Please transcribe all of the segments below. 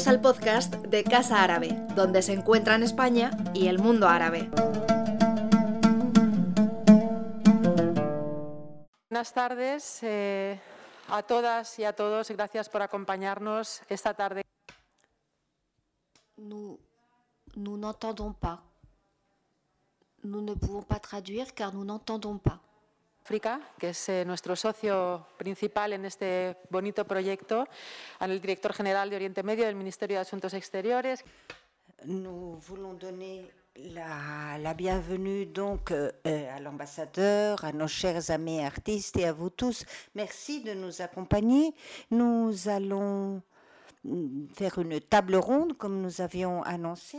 Bienvenidos al podcast de Casa Árabe, donde se encuentran España y el mundo árabe. Buenas tardes eh, a todas y a todos. Gracias por acompañarnos esta tarde. Nous nous n'entendons pas. Nous ne pouvons pas traduire car nous n'entendons pas. África, que es eh, nuestro socio principal en este bonito proyecto, al director general de Oriente Medio del Ministerio de Asuntos Exteriores. Nous voulons donner la, la bienvenue donc euh, à l'ambassadeur, à nos chers amis artistes et à vous tous. Merci de nous accompagner. Nous allons mm, faire une table ronde comme nous avions annoncé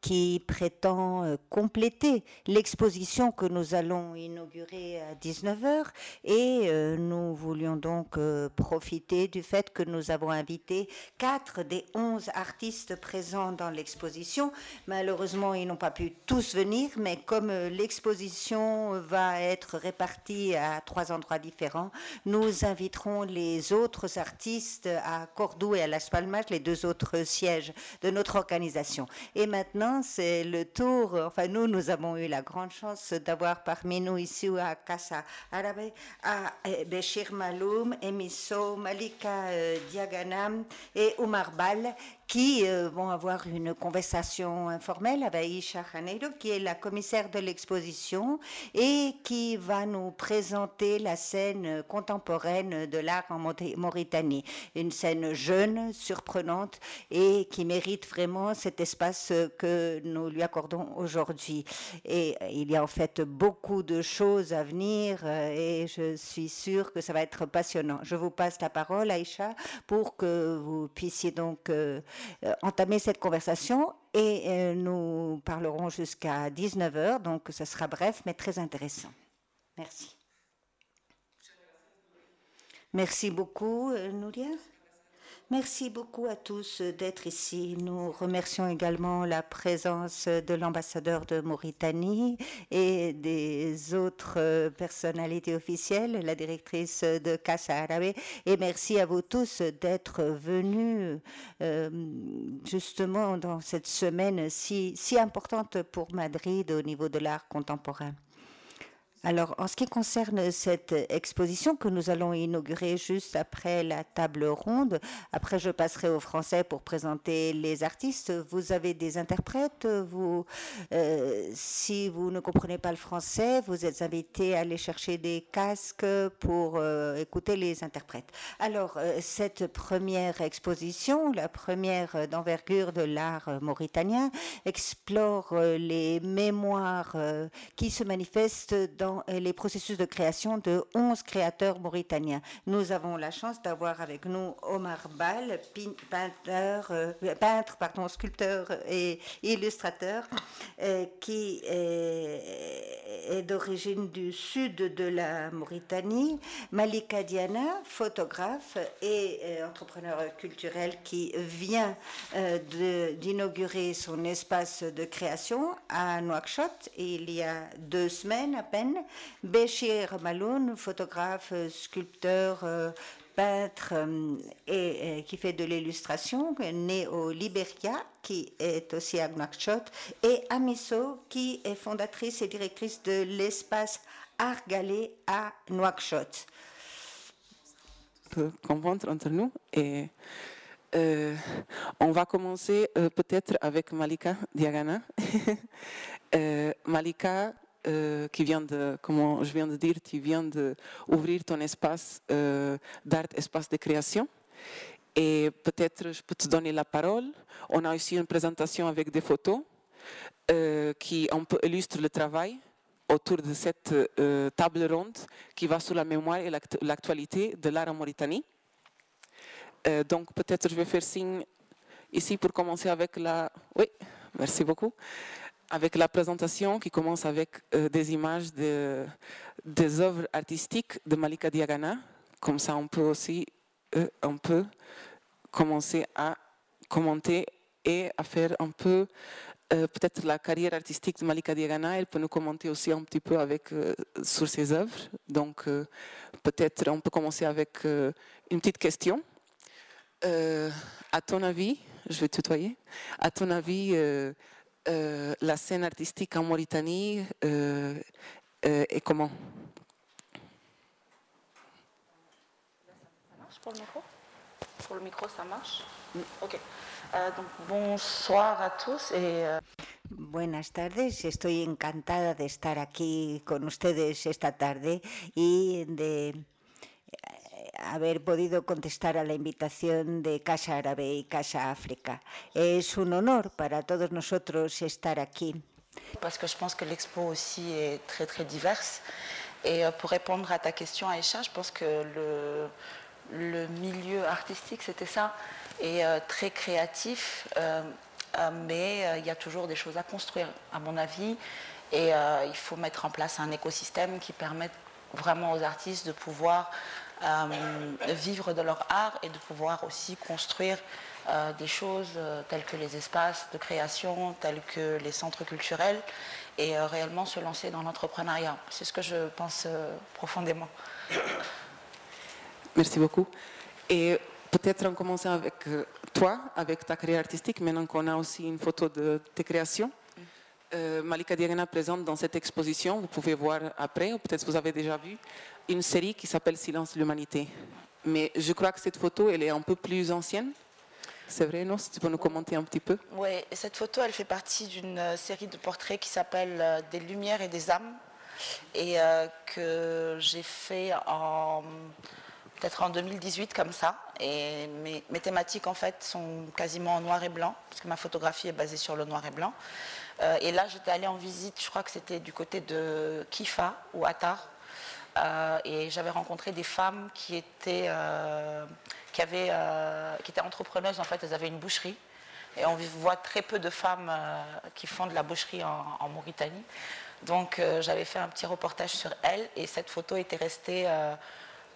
qui prétend euh, compléter l'exposition que nous allons inaugurer à 19h et euh, nous voulions donc euh, profiter du fait que nous avons invité quatre des onze artistes présents dans l'exposition. Malheureusement, ils n'ont pas pu tous venir, mais comme l'exposition va être répartie à trois endroits différents, nous inviterons les autres artistes à Cordoue et à Las Palmas, les deux autres sièges de notre organisation. Et maintenant, c'est le tour. Enfin, nous, nous avons eu la grande chance d'avoir parmi nous ici à Casa Arabe à eh, Béchir Maloum, Emisso, Malika euh, Diaganam et Omar Bal qui euh, vont avoir une conversation informelle avec Aisha Janeiro, qui est la commissaire de l'exposition et qui va nous présenter la scène contemporaine de l'art en Mauritanie. Une scène jeune, surprenante et qui mérite vraiment cet espace que nous lui accordons aujourd'hui. Et il y a en fait beaucoup de choses à venir euh, et je suis sûre que ça va être passionnant. Je vous passe la parole, Aïcha, pour que vous puissiez donc euh, entamer cette conversation et euh, nous parlerons jusqu'à 19h, donc ce sera bref mais très intéressant. Merci. Merci beaucoup, euh, Nouria. Merci beaucoup à tous d'être ici. Nous remercions également la présence de l'ambassadeur de Mauritanie et des autres personnalités officielles, la directrice de Casa Arabe. Et merci à vous tous d'être venus euh, justement dans cette semaine si, si importante pour Madrid au niveau de l'art contemporain. Alors, en ce qui concerne cette exposition que nous allons inaugurer juste après la table ronde, après je passerai au français pour présenter les artistes. Vous avez des interprètes. Euh, si vous ne comprenez pas le français, vous êtes invité à aller chercher des casques pour euh, écouter les interprètes. Alors, euh, cette première exposition, la première d'envergure de l'art mauritanien, explore les mémoires qui se manifestent dans les processus de création de 11 créateurs mauritaniens. Nous avons la chance d'avoir avec nous Omar Bal, peintre, euh, peintre pardon, sculpteur et illustrateur, euh, qui est, d'origine du sud de la Mauritanie, Malika Diana, photographe et euh, entrepreneur culturel qui vient d'inaugurer son espace de création à Nouakchott il y a deux semaines à peine Béchir Maloun, photographe, sculpteur, euh, peintre euh, et, qui fait de l'illustration, né au Liberia, qui est aussi à Nouakchott, et Amiso, qui est fondatrice et directrice de l'espace Art Galé à Nouakchott. comprendre entre nous et euh, on va commencer peut-être avec Malika Diagana. Malika euh, qui vient de, comme je viens de dire, tu viens d'ouvrir ton espace euh, d'art, espace de création. Et peut-être je peux te donner la parole. On a aussi une présentation avec des photos euh, qui illustrent le travail autour de cette table ronde qui va sur la mémoire et l'actualité de l'art en Mauritanie. donc peut-être je vais faire signe ici pour commencer avec la... Oui, merci beaucoup avec la présentation qui commence avec euh, des images de, des œuvres artistiques de Malika Diagana. Comme ça, on peut aussi euh, commencer à commenter et à faire un peu euh, peut-être la carrière artistique de Malika Diagana. Elle peut nous commenter aussi un petit peu avec, sur ses œuvres. Donc, peut-être on peut commencer avec une petite question. Euh, à ton avis, je vais tutoyer, à ton avis, euh, la scène artistique en Mauritanie euh, euh, est comment? Ça marche pour le micro? Pour le micro, ça marche? Ok. Euh, donc, bonsoir à tous et euh, Buenas tardes, estoy encantada de estar aquí con ustedes esta tarde y de haber podido contestar a la de Casa Árabe y Casa África. Es un honor para todos nosotros estar aquí. parce que je pense que l'expo aussi est très très diverse. Et euh, pour répondre à ta question, Aïcha, je pense que le, le milieu artistique, c'était ça, est euh, très créatif, euh, mais il y a toujours des choses à construire, à mon avis. Et il faut mettre en place un écosystème qui permette vraiment aux artistes de pouvoir vivre de leur art et de pouvoir aussi construire euh, des choses euh, telles que les espaces de création, tels que les centres culturels, et euh, réellement se lancer dans l'entrepreneuriat. C'est ce que je pense euh, profondément. Merci beaucoup. Et peut-être en commençant avec euh, toi, avec ta carrière artistique, maintenant qu'on a aussi une photo de tes créations. Euh, Malika Diagana présente dans cette exposition, vous pouvez voir après, ou peut-être vous avez déjà vu, une série qui s'appelle Silence l'humanité. Mais je crois que cette photo, elle est un peu plus ancienne. C'est vrai, non? Tu peux nous commenter un petit peu. Oui, et cette photo, elle fait partie d'une euh, série de portraits qui s'appelle euh, Des lumières et des âmes, et euh, que j'ai fait peut-être en 2018 comme ça. Et mes, thématiques en fait sont quasiment en noir et blanc, parce que ma photographie est basée sur le noir et blanc. Et là, j'étais allée en visite, je crois que c'était du côté de Kifa ou Attar. Euh, et j'avais rencontré des femmes qui étaient, euh, qui, avaient, euh, qui étaient entrepreneuses, en fait, elles avaient une boucherie. Et on voit très peu de femmes qui font de la boucherie en, Mauritanie. Donc j'avais fait un petit reportage sur elles et cette photo était restée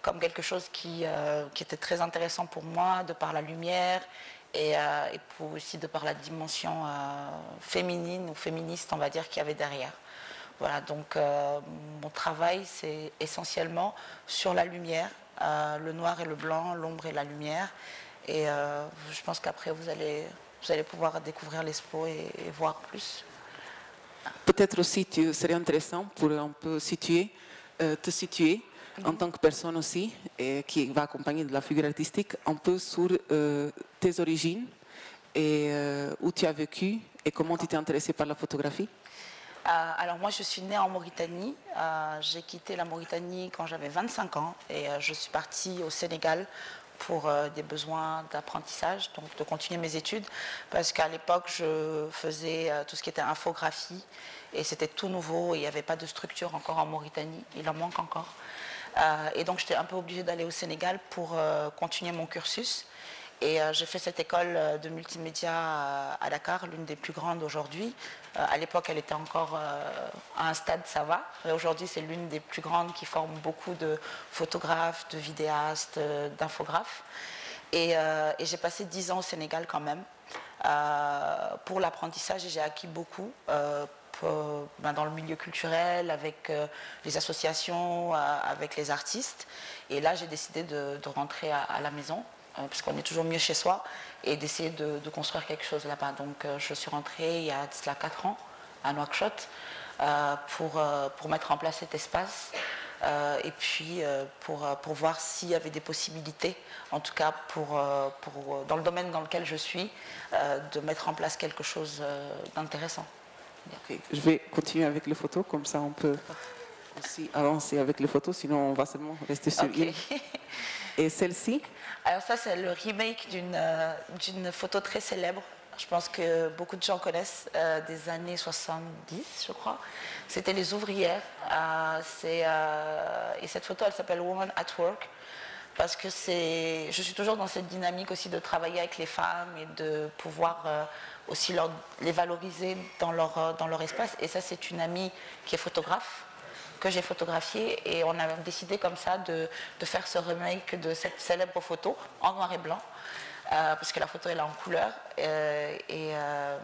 comme quelque chose qui, était très intéressant pour moi, de par la lumière et, aussi de par la dimension féminine ou féministe, on va dire, qu'il y avait derrière. Voilà, donc euh, mon travail, c'est essentiellement sur la lumière, euh, le noir et le blanc, l'ombre et la lumière. Et euh, je pense qu'après, vous allez, vous allez pouvoir découvrir l'expo et, et voir plus. Peut-être aussi, tu serait intéressant pour un peu situer, te situer en tant que personne aussi, et qui va accompagner de la figure artistique, un peu sur tes origines et où tu as vécu et comment tu t'es intéressé par la photographie. Euh, alors moi, je suis née en Mauritanie. Euh, J'ai quitté la Mauritanie quand j'avais 25 ans et euh, je suis partie au Sénégal pour des besoins d'apprentissage, donc de continuer mes études, parce qu'à l'époque, je faisais tout ce qui était infographie et c'était tout nouveau il n'y avait pas de structure encore en Mauritanie. Il en manque encore. Et donc, j'étais un peu obligée d'aller au Sénégal pour continuer mon cursus. Et euh, j'ai fait cette école euh, de multimédia euh, à Dakar, l'une des plus grandes aujourd'hui. À l'époque, elle était encore à un stade, ça va. Aujourd'hui, c'est l'une des plus grandes qui forme beaucoup de photographes, de vidéastes, d'infographes. Et, j'ai passé dix ans au Sénégal quand même pour l'apprentissage j'ai acquis beaucoup. ben, dans le milieu culturel, avec les associations, avec les artistes. Et là, j'ai décidé de, rentrer à, la maison, parce qu'on est toujours mieux chez soi, et d'essayer de, de construire quelque chose là-bas. Donc, euh, je suis rentrée il y a cela 4 ans à Nouakchott euh, pour, euh, pour mettre en place cet espace. euh, et puis euh, pour, euh, pour voir s'il y avait des possibilités, en tout cas pour, euh, pour, euh, dans le domaine dans lequel je suis, euh, de mettre en place quelque chose euh, d'intéressant. Je vais continuer avec les photos, comme ça on peut aussi avancer avec les photos, sinon on va seulement rester sur Ok. une. Et celle-ci, Alors ça, c'est le remake d'une euh, photo très célèbre. Je pense que beaucoup de gens connaissent euh, des années 70, je crois. C'était les ouvrières. Euh, euh, et cette photo, elle s'appelle Woman at Work. Parce que je suis toujours dans cette dynamique aussi de travailler avec les femmes et de pouvoir aussi les valoriser dans leur, dans leur espace. Et ça, c'est une amie qui est photographe que j'ai photographié et on a décidé comme ça de, de faire ce remake de cette célèbre photo en noir et blanc euh, parce que la photo elle est en couleur euh, et, euh,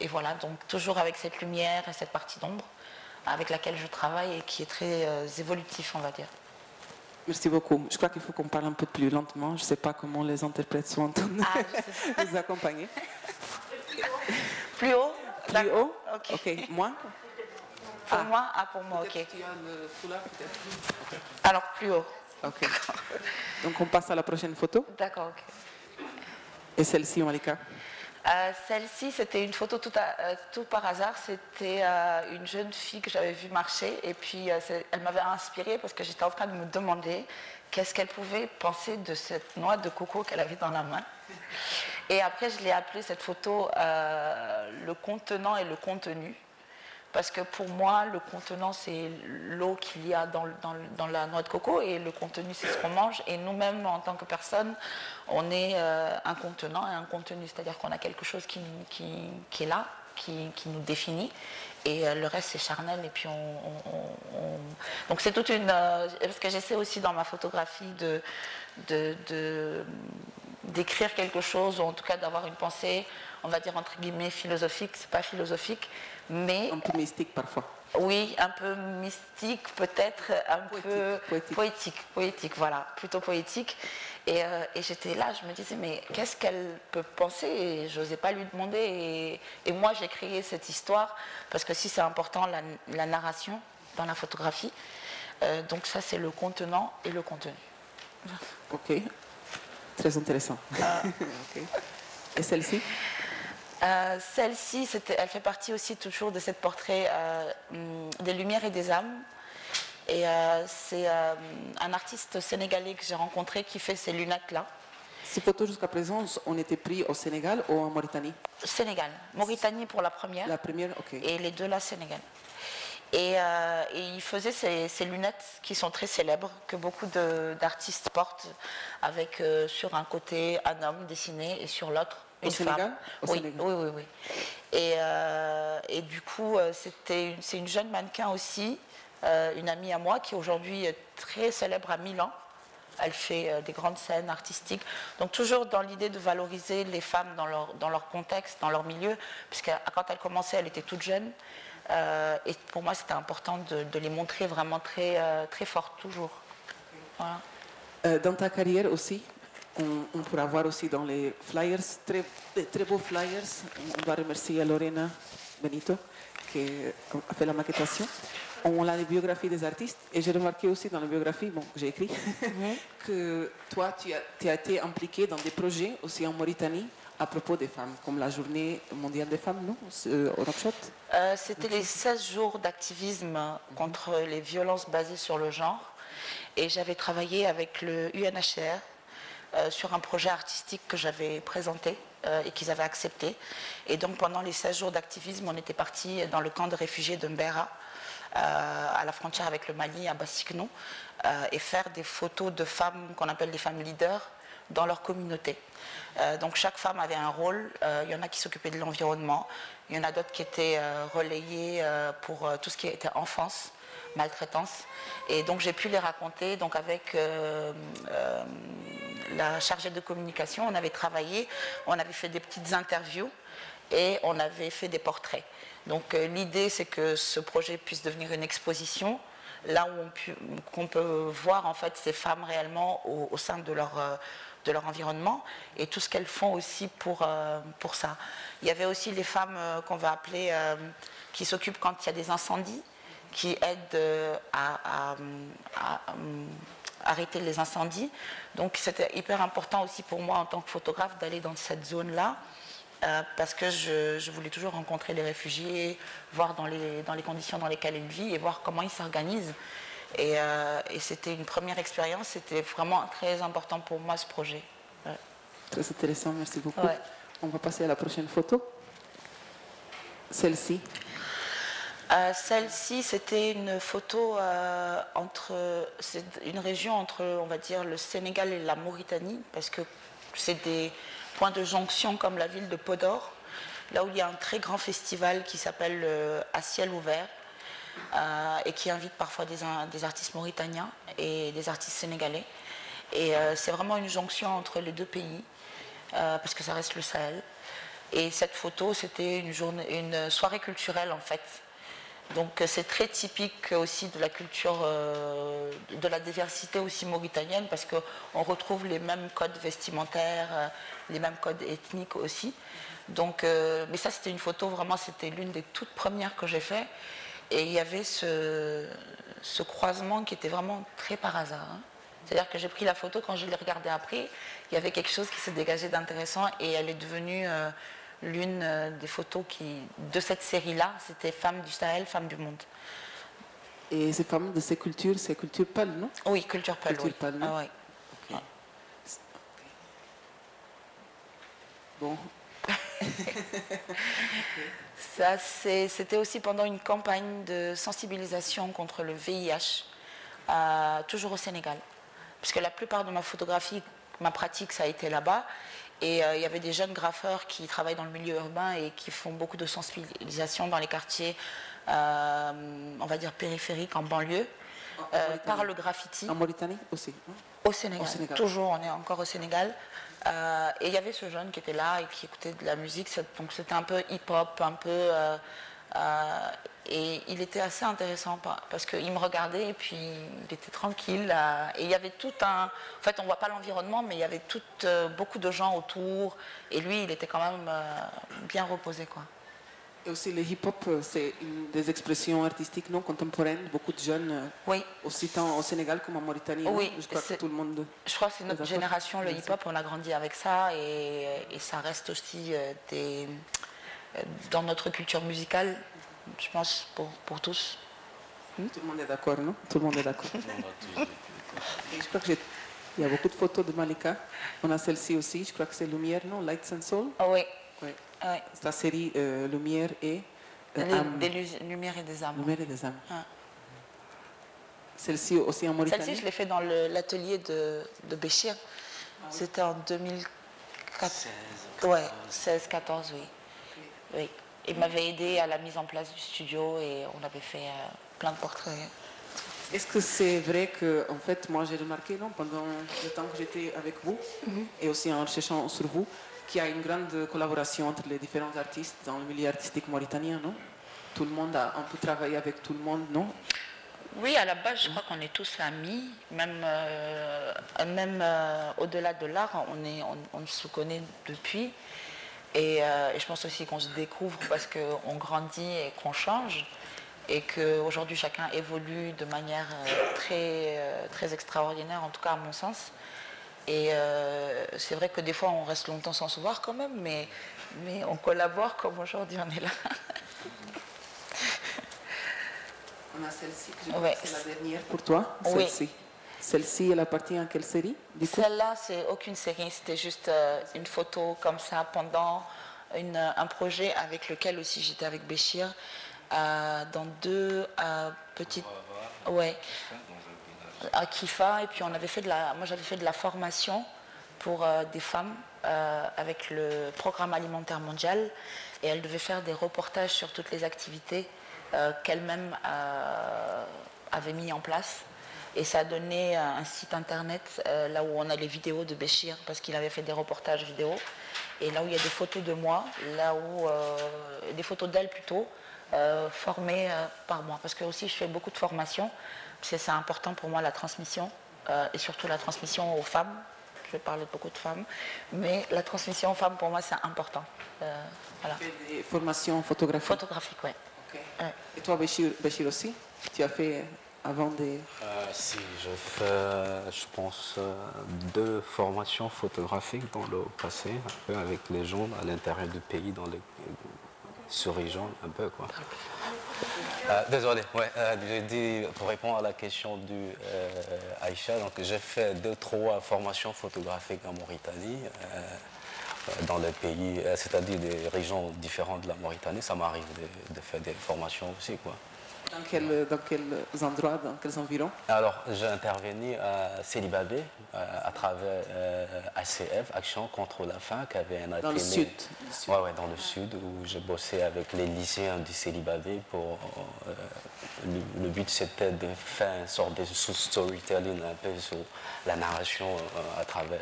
et voilà donc toujours avec cette lumière et cette partie d'ombre avec laquelle je travaille et qui est très évolutif on va dire. Merci beaucoup. Je crois qu'il faut qu'on parle un peu plus lentement. Je ne sais pas comment les interprètes sont entendus Ah, je sais pas. nous accompagner. Plus haut? Plus haut? Ok. Ok, moi Pour Ah. moi Ah, pour moi, ok. Le foulard peut-être Alors, plus haut. Ok. Donc on passe à la prochaine photo. D'accord, ok. Et celle-ci, Malika Euh, Celle-ci, c'était une photo tout, à- euh, tout par hasard. C'était euh, une jeune fille que j'avais vue marcher et puis euh, elle m'avait inspirée parce que j'étais en train de me demander qu'est-ce qu'elle pouvait penser de cette noix de coco qu'elle avait dans la main. Et après, je l'ai appelée cette photo euh, le contenant et le contenu. Parce que pour moi, le contenant, c'est l'eau qu'il y a dans, la noix de coco et le contenu, c'est ce qu'on mange. Et nous-mêmes, en tant que personne, on est euh, un contenant et un contenu. C'est-à-dire qu'on a quelque chose qui, est là, qui, nous définit. Et euh, le reste, c'est charnel. Et puis, on, on- on- on- Donc, c'est toute une. euh, parce que j'essaie aussi dans ma photographie de- d'écrire quelque chose, ou en tout cas d'avoir une pensée, on va dire entre guillemets philosophique, c'est pas philosophique, mais Un peu mystique parfois. oui, un peu mystique, peut-être un Poétique, peu poétique. poétique, poétique, voilà, plutôt poétique. Et, euh, et j'étais là, je me disais, mais qu'est-ce qu'elle peut penser? Et je n'osais pas lui demander. Et, et moi, j'ai créé cette histoire, parce que si c'est important, la, la narration dans la photographie. Euh, donc ça, c'est le contenant et le contenu. Ok. Très intéressant. Ah. Ok. Et celle-ci? Euh, Celle-ci, elle fait partie aussi toujours de cette portrait euh, des Lumières et des âmes. Et euh, c'est un artiste sénégalais que j'ai rencontré qui fait ces lunettes-là. Ces photos jusqu'à présent ont été prises au Sénégal ou en Mauritanie? Sénégal. Mauritanie pour la première. La première, ok. Et les deux là, Sénégal. Et, euh, et il faisait ces, ces lunettes qui sont très célèbres, que beaucoup d'artistes portent, avec euh, sur un côté un homme dessiné et sur l'autre Au une Sénégal femme. Au oui, Sénégal. oui, oui, oui. Et, euh, et du coup, euh, c'était c'est une jeune mannequin aussi, euh, une amie à moi, qui aujourd'hui est très célèbre à Milan. Elle fait euh, des grandes scènes artistiques. Donc toujours dans l'idée de valoriser les femmes dans leur, dans leur contexte, dans leur milieu, puisque quand elle commençait, elle était toute jeune. Et pour moi, c'était important de, de les montrer vraiment très, très fortes, toujours. Voilà. Dans ta carrière aussi, on, on pourra voir aussi dans les flyers, très, des très beaux flyers. On doit remercier Lorena Benito qui a fait la maquettation. On a les biographies des artistes et j'ai remarqué aussi dans la biographie, bon, que j'ai écrit, que toi, tu as, tu as été impliqué dans des projets aussi en Mauritanie à propos des femmes, comme la journée mondiale des femmes, non Au Nouakchott Euh, C'était les 16 jours d'activisme contre les violences basées sur le genre. Et j'avais travaillé avec le UNHCR euh, sur un projet artistique que j'avais présenté euh, et qu'ils avaient accepté. Et donc pendant les 16 jours d'activisme, on était parti dans le camp de réfugiés de Mbera, euh, à la frontière avec le Mali, à Bassikno, euh, et faire des photos de femmes qu'on appelle des femmes leaders dans leur communauté. Donc chaque femme avait un rôle. Il y en a qui s'occupaient de l'environnement, il y en a d'autres qui étaient relayées pour tout ce qui était enfance, maltraitance. Et donc j'ai pu les raconter. Donc avec euh, euh, la chargée de communication, on avait travaillé, on avait fait des petites interviews et on avait fait des portraits. Donc euh, l'idée c'est que ce projet puisse devenir une exposition là où on peut voir en fait ces femmes réellement au, sein de leur, environnement et tout ce qu'elles font aussi pour, ça. Il y avait aussi les femmes qu'on va appeler qui s'occupent quand il y a des incendies, qui aident euh, à, à- à, euh, arrêter les incendies. Donc c'était hyper important aussi pour moi en tant que photographe d'aller dans cette zone-là. euh, parce que je, je voulais toujours rencontrer les réfugiés, voir dans les, dans les conditions dans lesquelles ils vivent et voir comment ils s'organisent. Et, euh, et c'était une première expérience, c'était vraiment très important pour moi ce projet. Ouais. Très intéressant, merci beaucoup. Ouais. On va passer à la prochaine photo. Celle-ci. Euh, Celle-ci, c'était une photo euh, entre, c'est une région entre, on va dire, le Sénégal et la Mauritanie, parce que c'est des points de jonction comme la ville de Podor, là où il y a un très grand festival qui s'appelle euh, À ciel ouvert, euh, et qui invite parfois des, artistes mauritaniens et des artistes sénégalais. Et c'est vraiment une jonction entre les deux pays, parce que ça reste le Sahel. Et cette photo, c'était une soirée culturelle en fait, Donc c'est très typique aussi de la culture, de la diversité aussi mauritanienne parce qu'on retrouve les mêmes codes vestimentaires, les mêmes codes ethniques aussi. Donc, mais ça c'était une photo vraiment, c'était l'une des toutes premières que j'ai fait. Et il y avait ce, croisement qui était vraiment très par hasard. Hein. C'est-à-dire que j'ai pris la photo, quand je l'ai regardée après, il y avait quelque chose qui s'est dégagé d'intéressant et elle est devenue euh, l'une euh, des photos qui, de cette série-là. C'était Femmes du Sahel, Femmes du Monde. Et ces femmes de ces cultures, c'est culture pâle, non? Oui, culture pâle. Culture oui. non? Ah, oui. Bon. Ça, c'était aussi pendant une campagne de sensibilisation contre le VIH, euh, toujours au Sénégal puisque la plupart de ma photographie, ma pratique, ça a été là-bas. Et euh, il y avait des jeunes graffeurs qui travaillent dans le milieu urbain et qui font beaucoup de sensibilisation dans les quartiers, euh, on va dire périphériques, en banlieue, euh, par le graffiti. En Mauritanie aussi au Sénégal. Toujours, on est encore au Sénégal. et il y avait ce jeune qui était là et qui écoutait de la musique. Donc c'était un peu hip-hop, un peu et il était assez intéressant parce qu'il me regardait et puis il était tranquille. Et il y avait tout un. En fait, on ne voit pas l'environnement, mais il y avait tout, euh, beaucoup de gens autour. Et lui, il était quand même euh, bien reposé. Quoi. Et aussi, le hip-hop, euh, c'est des expressions artistiques non contemporaines. Beaucoup de jeunes, oui. aussi tant au Sénégal comme en Mauritanie. Oui, je crois que tout le monde. Je crois que c'est notre génération, le hip-hop, on a grandi avec ça. Et, et ça reste aussi des, dans notre culture musicale je pense, pour, pour tous. Hmm? Tout le monde est d'accord, non? Tout le monde est d'accord. je crois qu'il y a beaucoup de photos de Malika. On a celle-ci aussi, je crois que c'est Lumière, non? Lights and Soul? Ah Oui. oui. Ah c'est la série euh, Lumière et euh, Des lumières et des âmes. Lumière et des âmes. Ah. Celle-ci aussi en Mauritanie Celle-ci, je l'ai fait dans l'atelier de, de Béchir. C'était en 2014. 16, ouais, 16, 14, oui. Oui. Il m'avait aidé à la mise en place du studio et on avait fait euh, plein de portraits. Est-ce que c'est vrai que, en fait, moi j'ai remarqué non, pendant le temps que j'étais avec vous mhm. et aussi en cherchant sur vous, qu'il y a une grande collaboration entre les différents artistes dans le milieu artistique mauritanien, non? Tout le monde a un peu travaillé avec tout le monde, non? Oui, à la base, je crois qu'on est tous amis, même, euh, même euh, au-delà de l'art, on, est, on, se connaît depuis. Euh, et, je pense aussi qu'on se découvre parce qu'on grandit et qu'on change. Et qu'aujourd'hui, chacun évolue de manière euh, très, euh, très extraordinaire, en tout cas à mon sens. Et c'est vrai que des fois, on reste longtemps sans se voir quand même, mais, mais on collabore comme aujourd'hui on est là. On a celle-ci, c'est la dernière pour toi. Celle-ci. Celle-ci, elle appartient à quelle série Celle-là, c'est aucune série, c'était juste euh, une photo comme ça pendant un projet avec lequel aussi j'étais avec Béchir euh, dans deux euh, petites. Ouais. À Kifa, et puis on avait fait de la. Moi j'avais fait de la formation pour des femmes avec le programme alimentaire mondial et elles devaient faire des reportages sur toutes les activités qu'elles-mêmes avaient mis en place. Et ça a donné un site internet euh, là où on a les vidéos de Béchir parce qu'il avait fait des reportages vidéo. Et là où il y a des photos de moi, là où euh, des photos d'elle plutôt, euh, formées par moi. Parce que aussi je fais beaucoup de formations, parce que c'est important pour moi la transmission et surtout la transmission aux femmes. Je vais parler de beaucoup de femmes, mais la transmission aux femmes pour moi c'est important. voilà. Tu fais des formations photographiques Photographiques, oui. Et toi Béchir, Béchir aussi Tu as fait avant des... Euh, si, je fais, je pense, euh, deux formations photographiques dans le passé, un peu avec les gens à l'intérieur du pays, dans les sur-régions, un peu quoi. Euh, désolé, ouais, j'ai dit, pour répondre à la question du Aïcha, donc j'ai fait deux, trois formations photographiques en Mauritanie, dans les pays, c'est-à-dire des régions différentes de la Mauritanie. Ça m'arrive de, de, faire des formations aussi, quoi. Dans, quel, dans quels endroits, dans quels environs Alors, j'ai intervenu à Célibabé euh, à travers ACF, euh, Action contre la faim, qui avait un atelier. Dans le sud Oui, ouais, dans le sud, où j'ai bossé avec les lycéens du Célibabé. Pour, euh, le, but, c'était de faire une sorte de storytelling un peu sur la narration à travers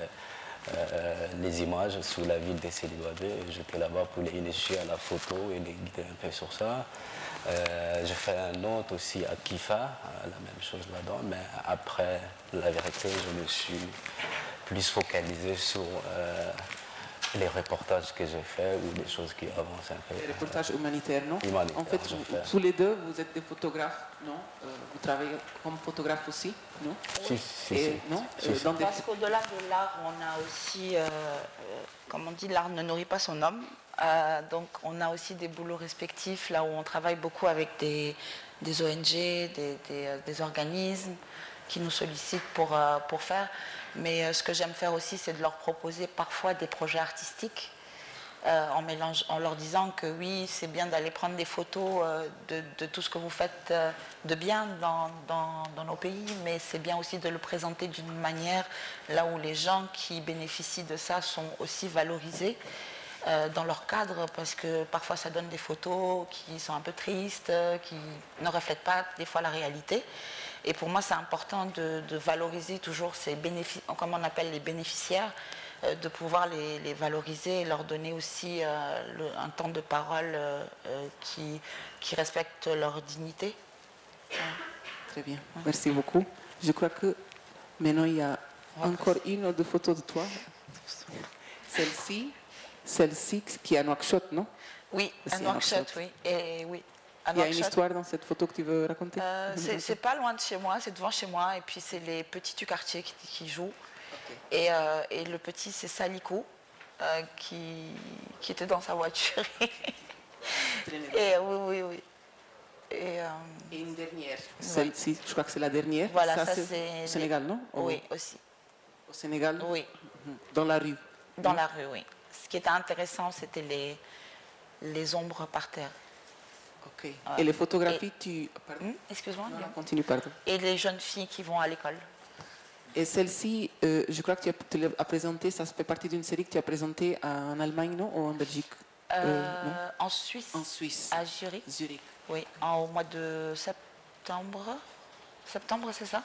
les images sous la ville des Célibabés. J'étais là-bas pour les initier à la photo et les guider un peu sur ça. J'ai fait un autre aussi à Kifa, la même chose là-dedans, mais après, la vérité, je me suis plus focalisé sur les reportages que j'ai faits ou des choses qui avancent un peu. Les reportages humanitaires, non? Humanitaires, En fait, j'ai vous- fait. tous les deux, vous êtes des photographes, non? Euh, Vous travaillez comme photographe aussi, non? Si, si, Et, si. non? Si, Euh, si. dans des- Parce qu'au-delà de l'art, on a aussi, euh, euh, comme on dit, l'art ne nourrit pas son homme. Euh, donc on a aussi des boulots respectifs, là où on travaille beaucoup avec des, ONG, euh, des organismes qui nous sollicitent pour, euh, pour faire. Mais ce que j'aime faire aussi, c'est de leur proposer parfois des projets artistiques. en, mélange, en leur disant que oui, c'est bien d'aller prendre des photos de, tout ce que vous faites de bien dans- dans nos pays, mais c'est bien aussi de le présenter d'une manière là où les gens qui bénéficient de ça sont aussi valorisés euh, dans leur cadre, parce que parfois ça donne des photos qui sont un peu tristes, euh, qui ne reflètent pas des fois la réalité. Et pour moi, c'est important de, de valoriser toujours ces bénéfices, comme on appelle les bénéficiaires, euh, de pouvoir les, les valoriser et leur donner aussi euh, le- un temps de parole qui, qui respecte leur dignité. Très bien, merci beaucoup. Je crois que maintenant il y a encore une autre photo de toi. Celle-ci, celle-ci qui est à Nouakchott, non? Oui, C'est à Nouakchott, oui. Et, oui. à Il y a une histoire dans cette photo que tu veux raconter? Euh, c'est pas loin de chez moi, c'est devant chez moi, et puis c'est les petits du quartier qui, qui jouent. Et, euh, et le petit, c'est Saliko, euh, qui, qui était dans sa voiture. et oui, oui, oui. Et, euh, Et une dernière. Celle-ci, je crois que c'est la dernière. voilà, ça, c'est c'est. au Sénégal, non? Au- Oui, aussi. Au Sénégal? Oui, Mhm. Dans la rue? dans la rue, oui. Ce qui était intéressant, c'était les, les ombres par terre. Ok. Et les photographies, tu... Pardon Hmm, Excuse-moi. Continue, pardon. Et les jeunes filles qui vont à l'école. Et celle-ci, euh, je crois que tu as, tu l'as présenté, ça fait partie d'une série que tu as présentée en Allemagne, non Ou en Belgique? Euh, Euh, en Suisse, En Suisse. à Zurich. Zurich. Oui, en- au mois de septembre. Septembre, c'est ça?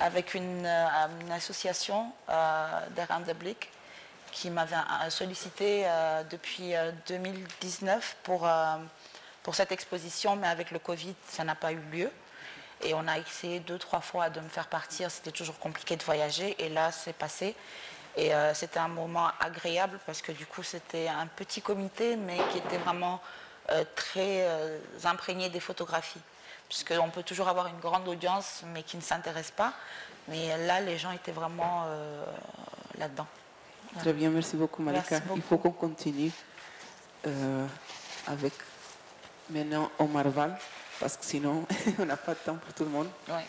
Avec une, une association euh, Blick qui m'avait euh, sollicité euh, depuis euh, 2019 pour, euh, pour cette exposition, mais avec le Covid, ça n'a pas eu lieu. Et on a essayé deux, trois fois de me faire partir. C'était toujours compliqué de voyager. Et là, c'est passé. Et c'était un moment agréable parce que du coup, c'était un petit comité, mais qui était vraiment très imprégné des photographies. Puisqu'on peut toujours avoir une grande audience, mais qui ne s'intéresse pas. Mais là, les gens étaient vraiment là-dedans. Très bien, merci beaucoup Malika. Merci Il faut qu'on continue euh, avec maintenant Omar Val, parce que sinon on n'a pas de temps pour tout le monde. Ouais.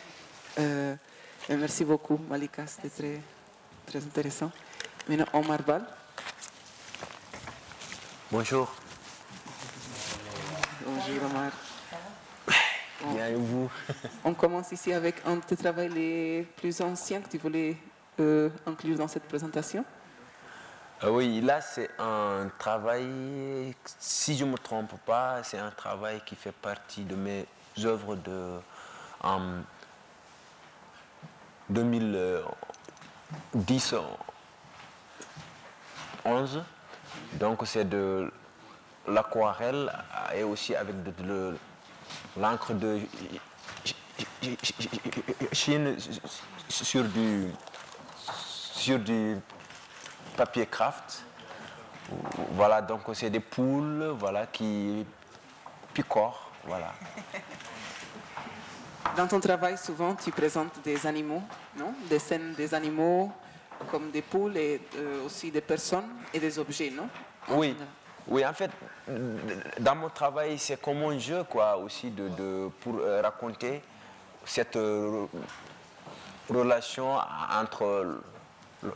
Euh, merci beaucoup Malika, c'était très, très intéressant. Maintenant Omar Val. Bonjour. Bonjour Omar. Bien et vous? On commence ici avec un de tes travaux les plus anciens que tu voulais euh, inclure dans cette présentation. Ah Oui, là c'est un travail, si je ne me trompe pas, c'est un travail qui fait partie de mes œuvres de en 2010 11 Donc c'est de l'aquarelle et aussi avec de, de l'encre de Chine sur du sur du papier craft. Voilà, donc c'est des poules voilà, qui picorent. Voilà. Dans ton travail, souvent, tu présentes des animaux, non? Des scènes des animaux, comme des poules et euh, aussi des personnes et des objets, non? Oui, oui, en fait, dans mon travail, c'est comme un jeu, quoi, aussi, de, de- pour euh, raconter cette euh, relation entre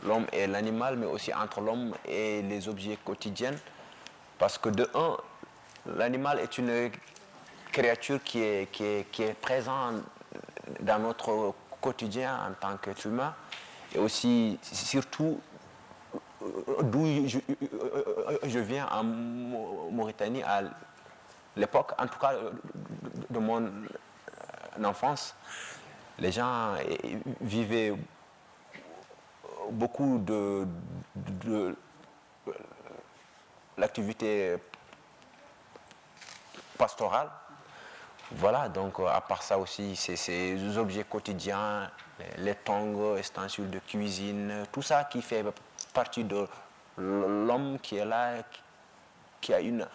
l'homme et l'animal, mais aussi entre l'homme et les objets quotidiens. Parce que de un, l'animal est une créature qui est, qui est, qui est présente dans notre quotidien en tant qu'être humain, et aussi, surtout, d'où je, je viens en Mauritanie à l'époque, en tout cas de mon enfance, les gens vivaient beaucoup de, de l'activité pastorale. Voilà, donc à part ça aussi, c'est ces objets quotidiens, les tongs, ustensiles de cuisine, tout ça qui fait partie de l'homme qui est là, qui a une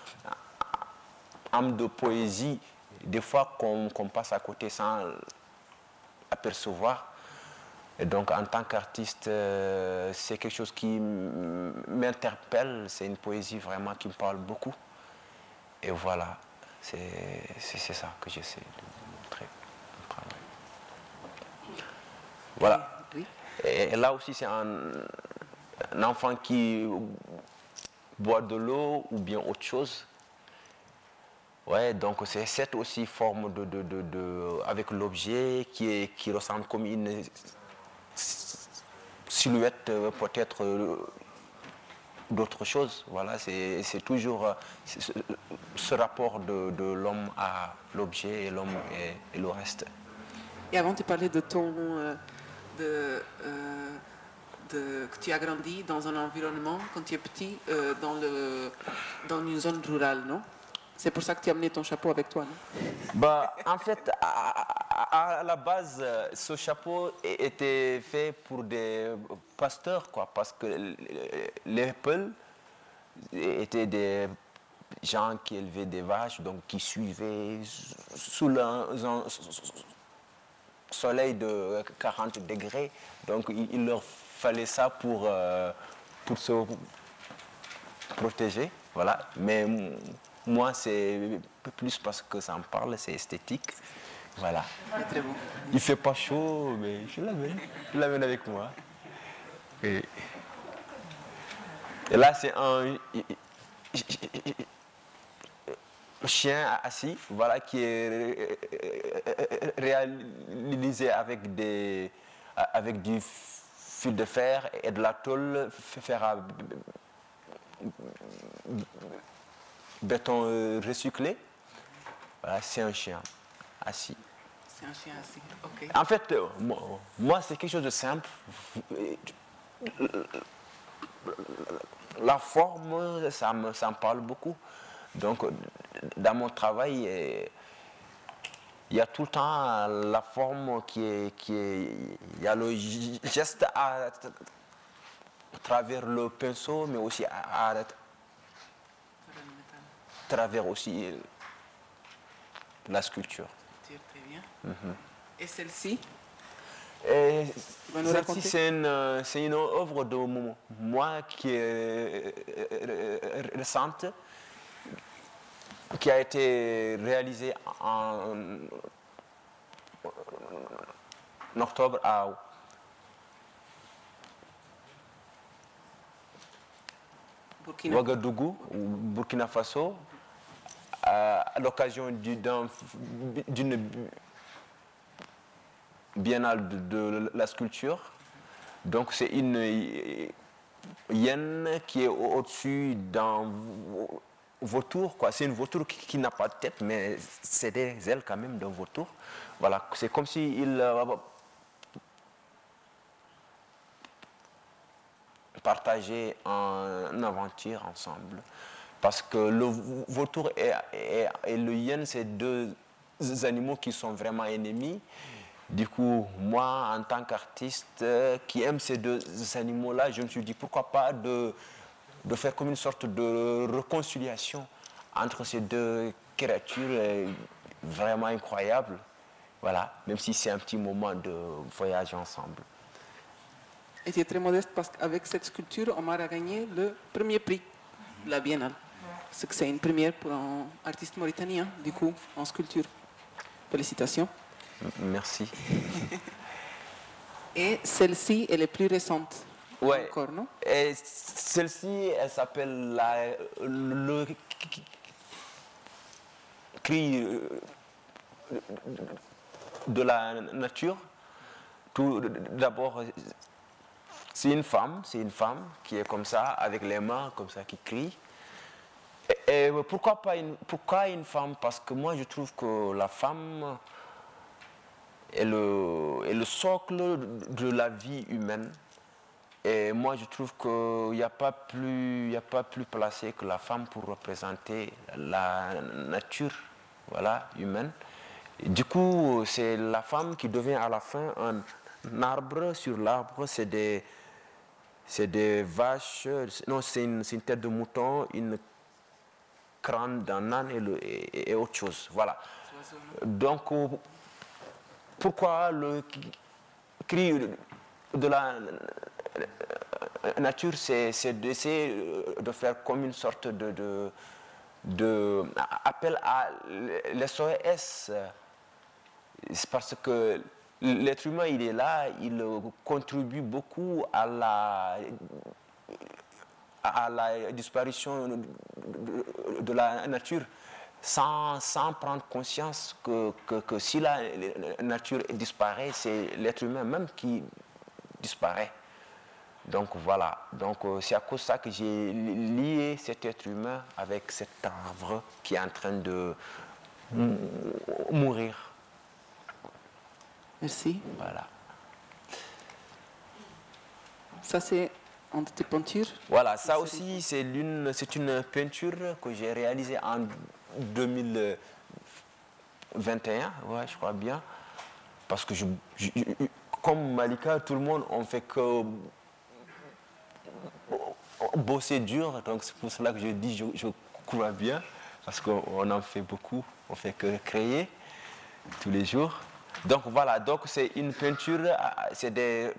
âme de poésie, des fois qu'on passe à côté sans apercevoir. Et donc en tant qu'artiste, euh, c'est quelque chose qui m'interpelle, c'est une poésie vraiment qui me parle beaucoup. Et voilà, c'est ça que j'essaie de montrer. Voilà. Et, là aussi, c'est un, enfant qui boit de l'eau ou bien autre chose. Ouais, donc c'est cette aussi forme de, de, avec l'objet qui, qui ressemble comme une silhouette euh, peut-être euh, d'autre chose. Voilà, c'est toujours euh, ce rapport de, l'homme à l'objet et l'homme et, le reste. Et avant, tu parlais de ton... de, que tu as grandi dans un environnement, quand tu es petit, dans, le, dans une zone rurale, non? C'est pour ça que tu as amené ton chapeau avec toi, non bah, En fait, à, la base, ce chapeau était fait pour des pasteurs, quoi, parce que les Peuls étaient des gens qui élevaient des vaches, donc qui suivaient sous le soleil de 40 degrés. Donc il, leur fallait ça pour, euh, pour se protéger. Voilà. Mais moi, c'est plus parce que ça me parle, c'est esthétique. Voilà. Il fait pas chaud, mais je l'amène. Je l'amène avec moi. Et, là, c'est un chien assis, voilà, qui est réalisé avec des, avec du fil de fer et de la tôle, fer à béton euh, recyclé. Voilà, c'est un chien assis. C'est un chien assis, ok. En fait, euh, moi, c'est quelque chose de simple. La forme, ça me, ça me parle beaucoup. Donc, dans mon travail, il y a tout le temps la forme qui est. Qui est il y a le geste à, travers le pinceau, mais aussi à, travers aussi euh, la sculpture. Très bien. Mhm. Et celle-ci? Celle-ci, c'est une, euh, une, œuvre de moi qui est euh, récente, qui a été réalisée en, en octobre à Burkina. Ouagadougou, Burkina Faso, à l'occasion d'une biennale de, la sculpture. Donc c'est une hyène qui est au-dessus d'un vautour. C'est une vautour qui, n'a pas de tête, mais c'est des ailes quand même d'un vautour. Voilà, c'est comme s'il il euh, partageait une aventure ensemble. Parce que le vautour et, le hyène, c'est deux animaux qui sont vraiment ennemis. Du coup, moi, en tant qu'artiste euh, qui aime ces deux animaux-là, je me suis dit pourquoi pas de, de faire comme une sorte de réconciliation entre ces deux créatures euh, vraiment incroyables. Voilà, même si c'est un petit moment de voyage ensemble. Et es très modeste parce qu'avec cette sculpture, Omar a gagné le premier prix de la Biennale c'est que c'est une première pour un artiste mauritanien, du coup, en sculpture. Félicitations. Merci. Et celle-ci, elle est plus récente. Ouais. Encore, non? Et celle-ci, elle s'appelle la, le cri euh, de la nature. Tout d'abord, c'est une femme, c'est une femme qui est comme ça, avec les mains comme ça, qui crie. Pourquoi, pas une, pourquoi une femme? Parce que moi, je trouve que la femme est le, est le socle de la vie humaine. Et moi, je trouve qu'il n'y a, pas plus- a pas plus placé que la femme pour représenter la nature voilà, humaine. Du coup, c'est la femme qui devient à la fin un, arbre. Sur l'arbre, c'est des, des vaches, non, c'est une, une tête de mouton, une crâne d'un âne et, le- et- autre chose. Voilà. Donc, euh, pourquoi le cri de la nature, c'est d'essayer de faire comme une sorte de appel à l'SOS. C'est parce que l'être humain, il est là, il contribue beaucoup à la, à la disparition de, la nature sans, sans prendre conscience que, que- que si la nature disparaît, c'est l'être humain même qui disparaît. Donc voilà, donc euh, c'est à cause de ça que j'ai lié cet être humain avec cet arbre qui est en train de mou- mourir. Merci. Voilà. Ça, c'est de tes peintures. Voilà, ça aussi, c'est une peinture que j'ai réalisée en 2021, ouais, je crois bien. Parce que je, je- je- comme Malika, tout le monde, on fait que bosser dur. Donc c'est pour cela que je dis, je, je crois bien. Parce qu'on en fait beaucoup, on fait que créer tous les jours. Donc voilà, donc c'est une peinture, ah, c'est des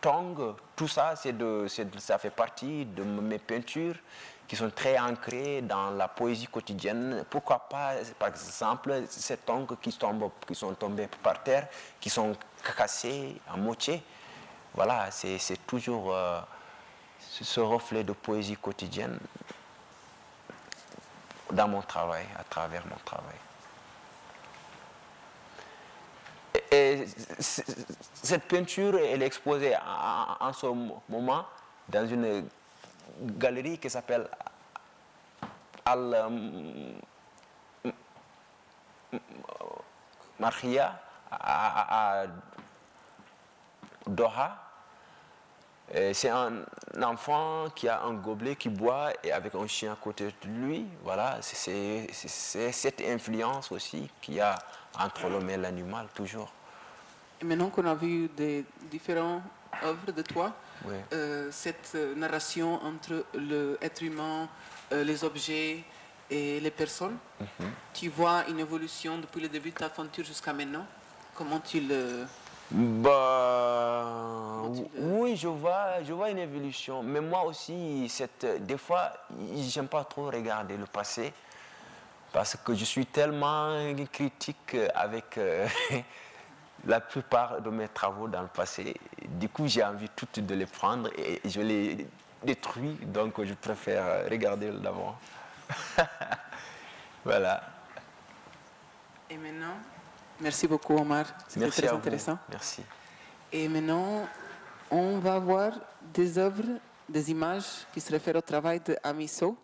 tongs, tout ça, de, ça fait partie de mes peintures qui sont très ancrées dans la poésie quotidienne. Pourquoi pas, par exemple, ces tongs qui, tombent, qui sont tombés par terre, qui sont cassés à moitié. Voilà, c'est toujours euh, ce reflet de poésie quotidienne dans mon travail, à travers mon travail. Et cette peinture, elle est exposée en, ce moment dans une galerie qui s'appelle Al euh, Marhia à Doha. Et C'est un enfant qui a un gobelet qui boit et avec un chien à côté de lui. Voilà, c'est- cette influence aussi qu'il y a entre l'homme et l'animal toujours. Et maintenant qu'on a vu des différentes œuvres de toi, Oui. euh, cette euh, narration entre l'être humain, euh, les objets et les personnes, Mhm. tu vois une évolution depuis le début de ta peinture jusqu'à maintenant? Comment tu le... Bah, oui, je vois, je vois une évolution. Mais moi aussi, cette, des fois, j'aime pas trop regarder le passé parce que je suis tellement critique avec euh, la plupart de mes travaux dans le passé. Du coup, j'ai envie toutes de les prendre et je les détruis. Donc, je préfère regarder d'avant. voilà. Et maintenant, merci beaucoup Omar, c'était très à vous. intéressant. Merci. Et maintenant, on va voir des œuvres, des images qui se réfèrent au travail de Amiso,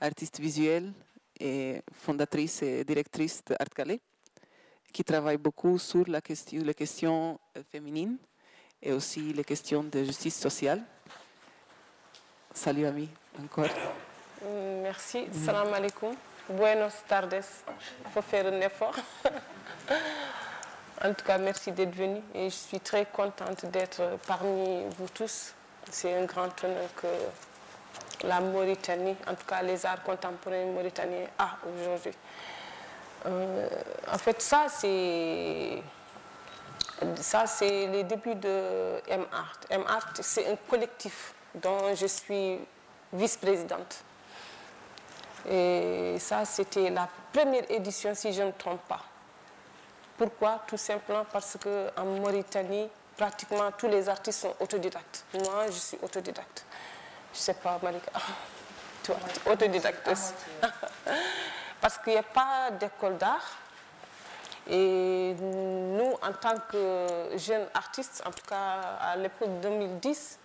artiste visuelle et fondatrice et directrice de Art Calais, qui travaille beaucoup sur la question, les questions euh, féminines et aussi les questions de justice sociale. Salut Ami, encore. Merci. Salam alaikum. Buenos tardes. Il faut faire un effort. en tout cas, merci d'être venu et je suis très contente d'être parmi vous tous. C'est un grand honneur que la Mauritanie, en tout cas les arts contemporains mauritaniens, a aujourd'hui. Euh, en fait, ça, c'est ça, c'est les débuts de M-Art. M-Art, c'est un collectif dont je suis vice-présidente. Et ça, c'était la première édition, si je ne me trompe pas. Pourquoi? Tout simplement parce qu'en Mauritanie, pratiquement tous les artistes sont autodidactes. Moi, je suis autodidacte. Je ne sais pas, Malika. Toi, autodidacte aussi. parce qu'il n'y a pas d'école d'art. Et nous, en tant que jeunes artistes, en tout cas à l'époque 2010,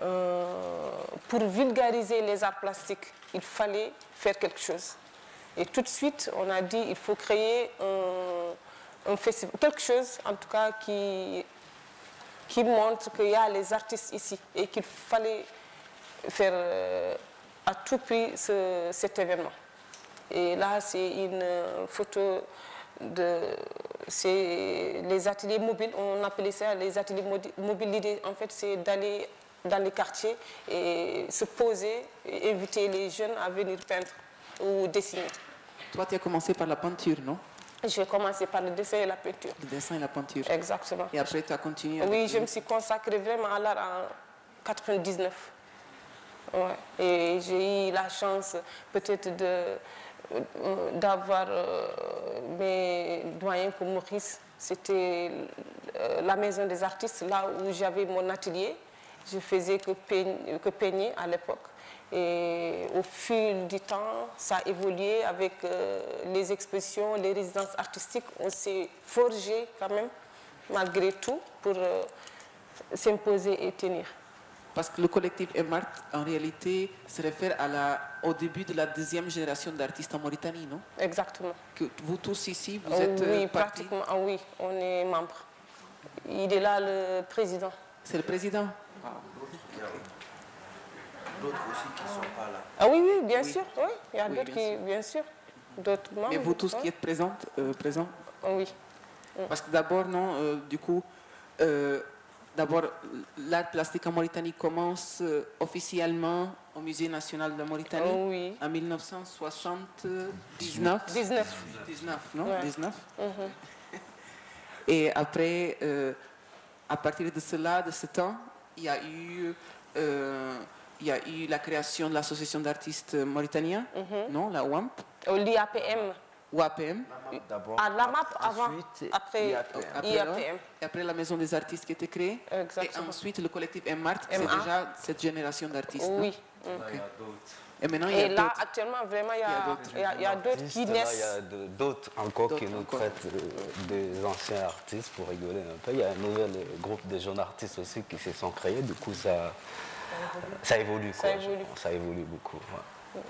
euh, pour vulgariser les arts plastiques, il fallait faire quelque chose. Et tout de suite, on a dit il faut créer un, festival, quelque chose en tout cas qui qui montre qu'il y a les artistes ici et qu'il fallait faire euh, à tout prix ce- cet événement. Et là, c'est une euh, photo de c'est les ateliers mobiles, on appelait ça les ateliers mobiles. L'idée, en fait, c'est d'aller dans les quartiers et se poser et inviter les jeunes à venir peindre ou dessiner. Toi, tu as commencé par la peinture, non? Je vais commencer par le dessin et la peinture. Le dessin et la peinture. Exactement. Et après, tu as continué avec Oui, je me suis consacrée vraiment à l'art en 99. Ouais. Et j'ai eu la chance peut-être euh, d'avoir euh, mes doyens comme Maurice. C'était euh, la maison des artistes, là où j'avais mon atelier. Je faisais que, peign- que peigner à l'époque. Et au fil du temps, ça a évolué avec euh, les expositions, les résidences artistiques. On s'est forgé quand même, malgré tout, pour euh, s'imposer et tenir. Parce que le collectif EMART, en réalité, se réfère à la, au début de la deuxième génération d'artistes en Mauritanie, non? Exactement. que Vous tous ici, vous Oh êtes euh, oui, pratiquement, ah oui, on est membre. Il est là, le président. C'est le président? D'autres aussi qui ne sont pas là. Ah oui, oui, bien Oui. sûr, oui. Il y a Oui, d'autres qui, sûr. bien sûr, d'autres membres. Mais vous tous qui êtes présents, euh, présents Ah oui. Parce que d'abord, non, euh, du coup, euh, d'abord, l'art plastique en Mauritanie commence euh, officiellement au Musée national de la Mauritanie Oh oui. en 1979. 19. 19, non Ouais. 19. Mhm. Et après, euh, à partir de cela, de ce temps, il y a eu, euh, il y a eu la création de l'association d'artistes mauritaniens, Mhm. non, la WAMP, Au l'IAPM. ou APM. D'abord. À l'AMAP avant, Ensuite, après IAPM. Après, IAPM. et après la maison des artistes qui était créée. Exactement. Et ensuite le collectif MART, c'est déjà cette génération d'artistes. Oui. Là, il y a d'autres. Et maintenant, il y a Et là, actuellement, vraiment, il y a d'autres. il y a- il y a d'autres qui naissent. Il y a d'autres encore qui nous encore. traitent euh, des anciens artistes pour rigoler un peu. Il y a un nouvel euh, groupe de jeunes artistes aussi qui se sont créés. Du coup, ça, ça évolue. Ça évolue. pense. Ça évolue beaucoup. ouais.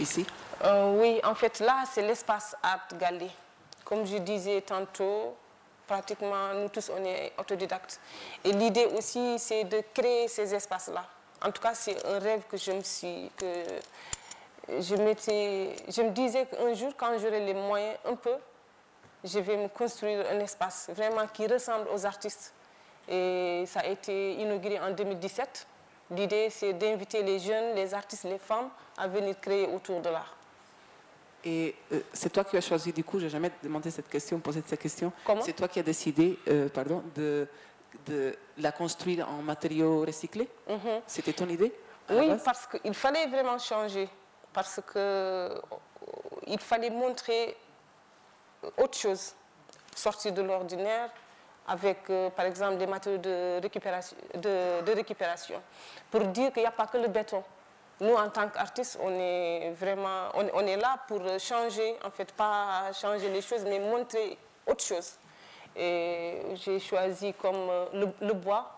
Ici? Euh, oui, en fait, là, c'est l'espace Art Galé. Comme je disais tantôt, pratiquement, nous tous, on est autodidactes. Et l'idée aussi, c'est de créer ces espaces-là. En tout cas, c'est un rêve que je me suis... Que je, je me disais qu'un jour, quand j'aurai les moyens un peu, je vais me construire un espace vraiment qui ressemble aux artistes. Et ça a été inauguré en 2017. L'idée, c'est d'inviter les jeunes, les artistes, les femmes à venir créer autour de l'art. Et euh, c'est toi qui as choisi, du coup, j'ai jamais demandé cette question, posé cette question. Comment? C'est toi qui as décidé, euh, pardon, de, de la construire en matériaux recyclés? Mhm. C'était ton idée Oui, parce qu'il fallait vraiment changer. Parce qu'il fallait montrer autre chose, sortir de l'ordinaire avec, euh, par exemple, des matériaux de récupération, de, de récupération. Pour dire qu'il n'y a pas que le béton. Nous, en tant qu'artistes, on est vraiment, on, on est là pour changer, en fait, pas changer les choses, mais montrer autre chose. Et j'ai choisi comme euh, le, bois,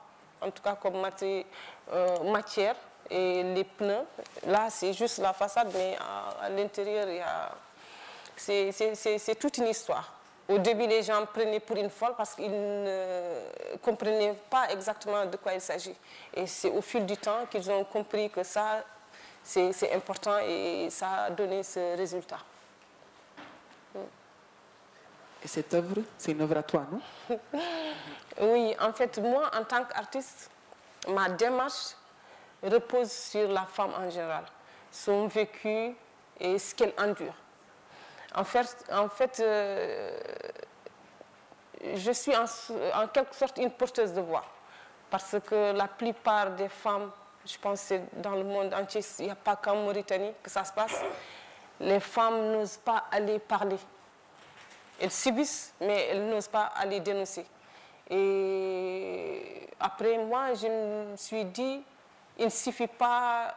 en tout cas comme euh, matière, et les pneus. Là, c'est juste la façade, mais à, l'intérieur, c'est- toute une histoire. Au début, les gens prenaient pour une folle parce qu'ils ne comprenaient pas exactement de quoi il s'agit. Et c'est au fil du temps qu'ils ont compris que ça, c'est important et ça a donné ce résultat. Et cette œuvre, c'est une œuvre à toi, non Oui, en fait, moi, en tant qu'artiste, ma démarche repose sur la femme en général, son vécu et ce qu'elle endure. En fait, euh, je suis en, en quelque sorte une porteuse de voix, parce que la plupart des femmes, je pense que dans le monde entier, il n'y a pas qu'en Mauritanie que ça se passe, les femmes n'osent pas aller parler. Elles subissent, mais elles n'osent pas aller dénoncer. Et après, moi, je me suis dit, il ne suffit pas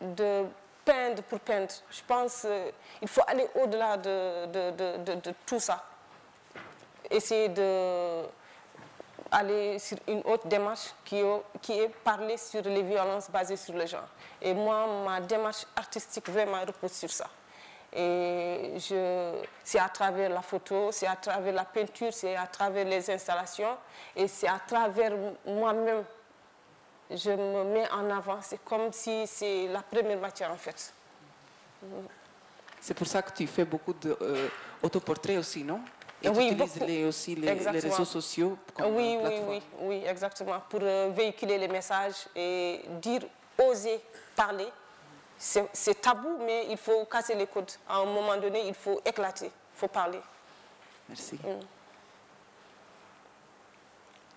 de peindre pour peindre. Je pense qu'il faut aller au-delà de, tout ça. Essayer de aller sur une autre démarche qui est, qui est parler sur les violences basées sur le genre. Et moi, ma démarche artistique vraiment repose sur ça. Et c'est à travers la photo, c'est à travers la peinture, c'est à travers les installations et c'est à travers moi-même. Je me mets en avant. C'est comme si c'est la première matière en fait. C'est pour ça que tu fais beaucoup d'autoportraits aussi, non? Et oui, tu utilises les, aussi les, les, réseaux sociaux comme oui, plateforme. oui, oui, oui, exactement. Pour euh, véhiculer les messages et dire, oser parler. C'est tabou, mais il faut casser les codes. À un moment donné, il faut éclater, il faut parler. Merci.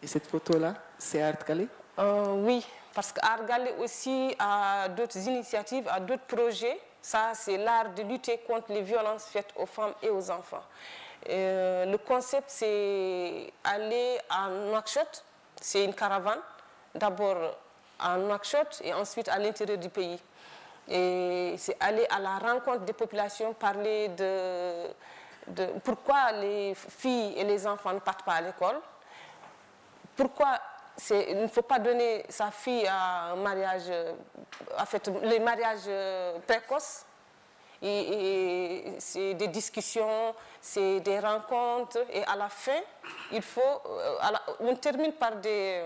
Et cette photo-là, c'est Art Galé? Euh, Oui, parce qu'Art Galé aussi a d'autres initiatives, a d'autres projets. Ça, c'est l'art de lutter contre les violences faites aux femmes et aux enfants. Euh, le concept, c'est aller à Nouakchott. C'est une caravane. D'abord à Nouakchott et ensuite à l'intérieur du pays. Et c'est aller à la rencontre des populations, parler de, pourquoi les filles et les enfants ne partent pas à l'école, pourquoi il ne faut pas donner sa fille à un mariage, en fait, les mariages précoces. Et, c'est des discussions, c'est des rencontres, et à la fin, il faut, on termine par des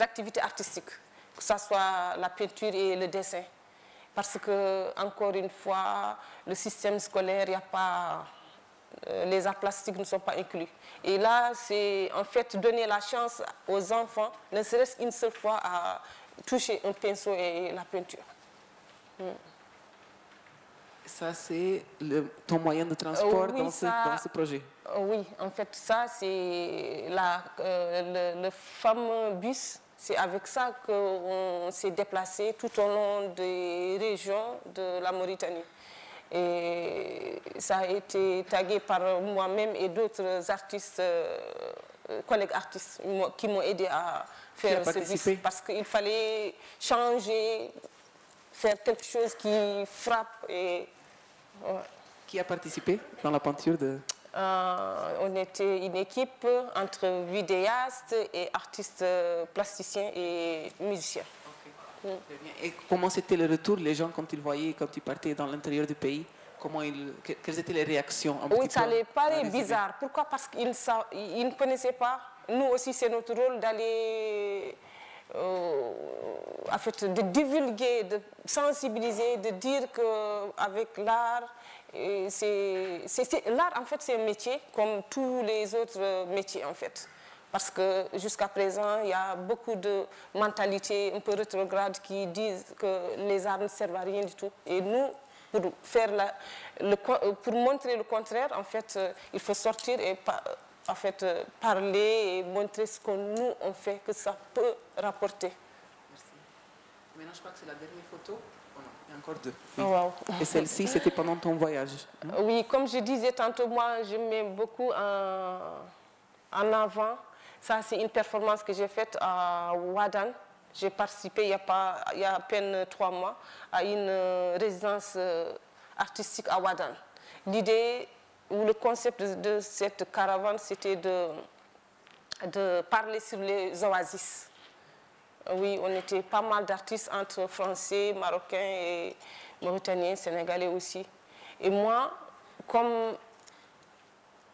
activités artistiques que ce soit la peinture et le dessin. Parce que, encore une fois, le système scolaire, il a pas, les arts plastiques ne sont pas inclus. Et là, c'est en fait donner la chance aux enfants, ne serait-ce qu'une seule fois, à toucher un pinceau et la peinture. Ça, c'est ton moyen de transport oui, dans, ce, dans, ce, projet Oui, en fait, ça, c'est euh, le, le fameux bus c'est avec ça qu'on s'est déplacé tout au long des régions de la Mauritanie. Et ça a été tagué par moi-même et d'autres artistes, euh, collègues artistes, qui m'ont aidé à faire ce bus. Parce qu'il fallait changer, faire quelque chose qui frappe. Et, ouais. Qui a participé dans la peinture de... Euh, on était une équipe entre vidéastes et artistes plasticiens et musiciens. Okay. Mm. Et comment c'était le retour, les gens, quand ils voyaient, quand tu partais dans l'intérieur du pays comment ils, Quelles étaient les réactions Oui, ça les paraît bizarre. Pourquoi? Parce qu'ils ne connaissaient pas. Nous aussi, c'est notre rôle d'aller. Euh, en fait, de divulguer, de sensibiliser, de dire qu'avec l'art, L'art, en fait, c'est un métier comme tous les autres métiers, en fait. Parce que jusqu'à présent, il y a beaucoup de mentalités un peu rétrogrades qui disent que les arts ne servent à rien du tout. Et nous, pour, montrer le contraire, en fait, il faut sortir et fait, parler et montrer ce que nous, on fait, que ça peut rapporter. Merci. Maintenant, je crois que c'est la dernière photo encore deux. Oui. Wow. Et celle-ci, c'était pendant ton voyage Oui, comme je disais tantôt, moi, je mets beaucoup en, en avant. Ça, c'est une performance que j'ai faite à Wadan. J'ai participé il y, a pas, il y a à peine trois mois à une résidence artistique à Wadan. L'idée ou le concept de, de cette caravane, c'était de, de parler sur les oasis. Oui, on était pas mal d'artistes entre français, marocains et mauritaniens, sénégalais aussi. Et moi, comme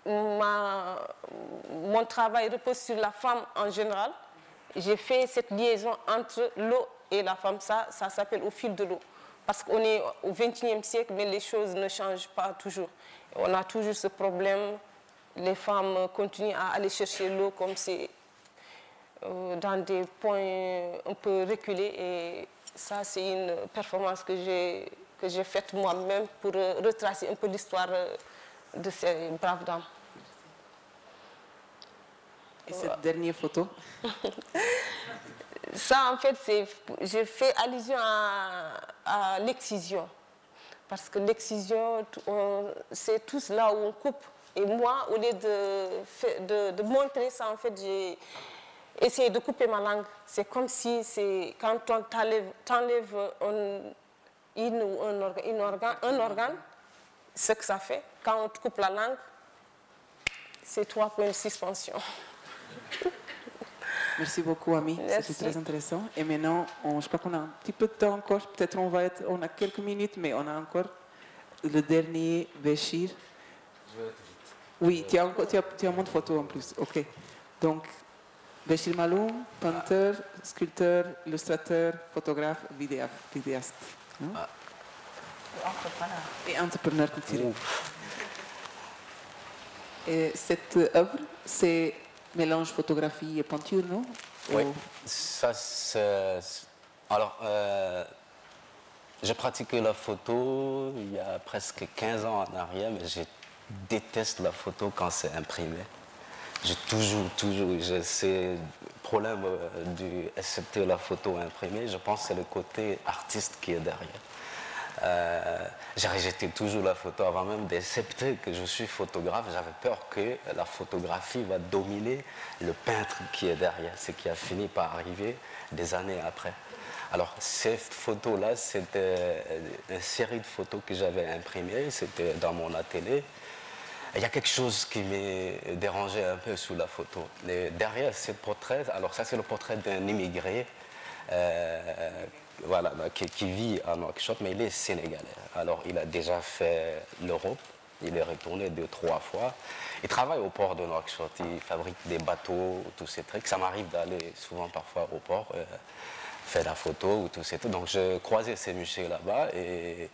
mon travail repose sur la femme en général, j'ai fait cette liaison entre l'eau et la femme. Ça, ça s'appelle au fil de l'eau. Parce qu'on est au XXIe siècle, mais les choses ne changent pas toujours. On a toujours ce problème. Les femmes continuent à aller chercher l'eau comme c'est dans des points un peu reculés et ça c'est une performance que j'ai que j'ai faite moi-même pour retracer un peu l'histoire de ces braves dames. Et cette dernière photo? Ça en fait c'est j'ai fait allusion à, à l'excision. Parce que l'excision c'est tout là où on coupe. Et moi au lieu de, de, de montrer ça en fait j'ai essayer de couper ma langue. C'est comme si c'est quand on t'enlève un, une ou un, organe, une organe, un organe, ce que ça fait. Quand on te coupe la langue, c'est trois points de suspension. Merci beaucoup, Ami. C'était très intéressant. Et maintenant, on, je crois qu'on a un petit peu de temps encore. Peut-être on va être, on a quelques minutes, mais on a encore le dernier, Béchir. Oui, tu as, encore, tu, as, tu as un monde photo en plus. Ok. Donc, Béchir Maloum, peintre, sculpteur, illustrateur, photographe, vidéa- vidéaste. hein? Entrepreneur. Et entrepreneur culturel. Et cette œuvre, c'est mélange photographie et peinture, non? Oui, Ou- ça. Alors, euh, j'ai pratiqué la photo il y a presque 15 ans en arrière, mais je déteste la photo quand c'est imprimé. J'ai toujours, toujours, ce problème euh, du accepter la photo imprimée. Je pense que c'est le côté artiste qui est derrière. Euh, j'ai rejeté toujours la photo avant même d'accepter que je suis photographe. J'avais peur que la photographie va dominer le peintre qui est derrière, ce qui a fini par arriver des années après. Alors, cette photo-là, c'était une série de photos que j'avais imprimées, c'était dans mon atelier. Il y a quelque chose qui m'a dérangé un peu sous la photo. Derrière ce portrait, alors ça c'est le portrait d'un immigré euh, voilà, bah, qui, vit à Nouakchott, mais il est sénégalais. Alors il a déjà fait l'Europe, il est retourné deux, trois fois. Il travaille au port de Nouakchott, il fabrique des bateaux, tous ces trucs. Ça m'arrive d'aller souvent parfois au port, euh, faire la photo ou tout ces trucs. Donc je croisais ces musées là-bas et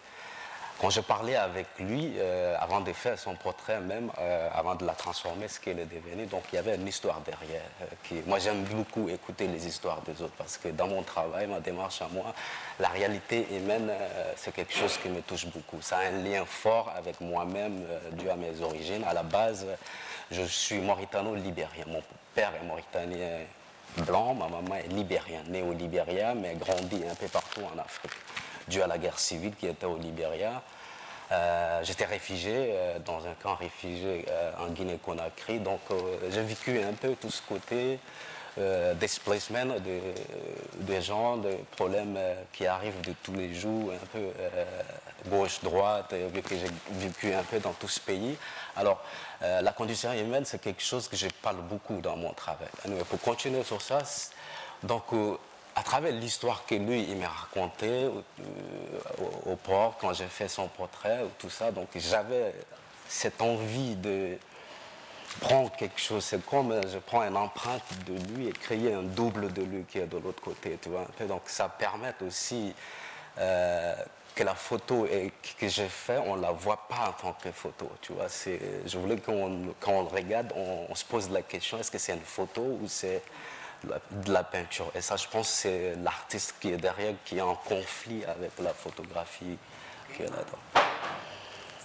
quand je parlais avec lui, euh, avant de faire son portrait même, euh, avant de la transformer, ce qu'elle est devenue, donc il y avait une histoire derrière. euh, moi, j'aime beaucoup écouter les histoires des autres parce que dans mon travail, ma démarche à moi, la réalité humaine, c'est quelque chose qui me touche beaucoup. Ça a un lien fort avec moi-même, dû à mes origines. À la base, je suis mauritano-libérien. Mon père est mauritanien blanc, ma maman est libérienne, née au Libéria, mais grandie un peu partout en Afrique dû à la guerre civile qui était au Libéria. Euh, J'étais réfugié euh, dans un camp réfugié euh, en Guinée-Conakry, donc j'ai vécu un peu tout ce côté euh, displacement de- des gens, des problèmes qui arrivent de tous les jours, un peu gauche-droite, vu que j'ai vécu un peu dans tout ce pays. Alors, la condition humaine, c'est quelque chose que je parle beaucoup dans mon travail. Pour continuer sur ça, donc, à travers l'histoire que lui, il m'a raconté euh, au, port, quand j'ai fait son portrait, ou tout ça, donc j'avais cette envie de prendre quelque chose. C'est comme euh, je prends une empreinte de lui et créer un double de lui qui est de l'autre côté, tu vois. Donc, ça permet aussi euh, que la photo et- que j'ai fait, on ne la voit pas en tant que photo, tu vois. Je voulais qu'on, quand on regarde, on se pose la question, est-ce que c'est une photo ou c'est de la, peinture Et ça, je pense, c'est l'artiste qui est derrière, qui est en conflit avec la photographie qui est là-dedans.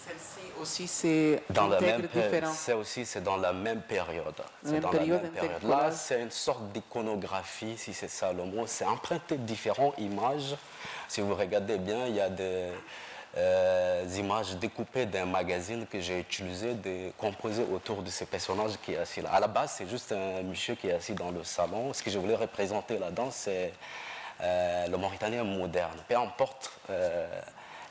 Celle-ci aussi, c'est Dans la même c'est aussi c'est dans la même période. C'est Même dans période, la même période. Là, c'est une sorte d'iconographie, si c'est ça le mot. C'est emprunté de différentes images. Si vous regardez bien, il y a des images découpées d'un magazine que j'ai utilisé de composer autour de ce personnage qui est assis là. À la base, c'est juste un monsieur qui est assis dans le salon. Ce que je voulais représenter là-dedans, c'est euh, le Mauritanien moderne. Peu importe euh,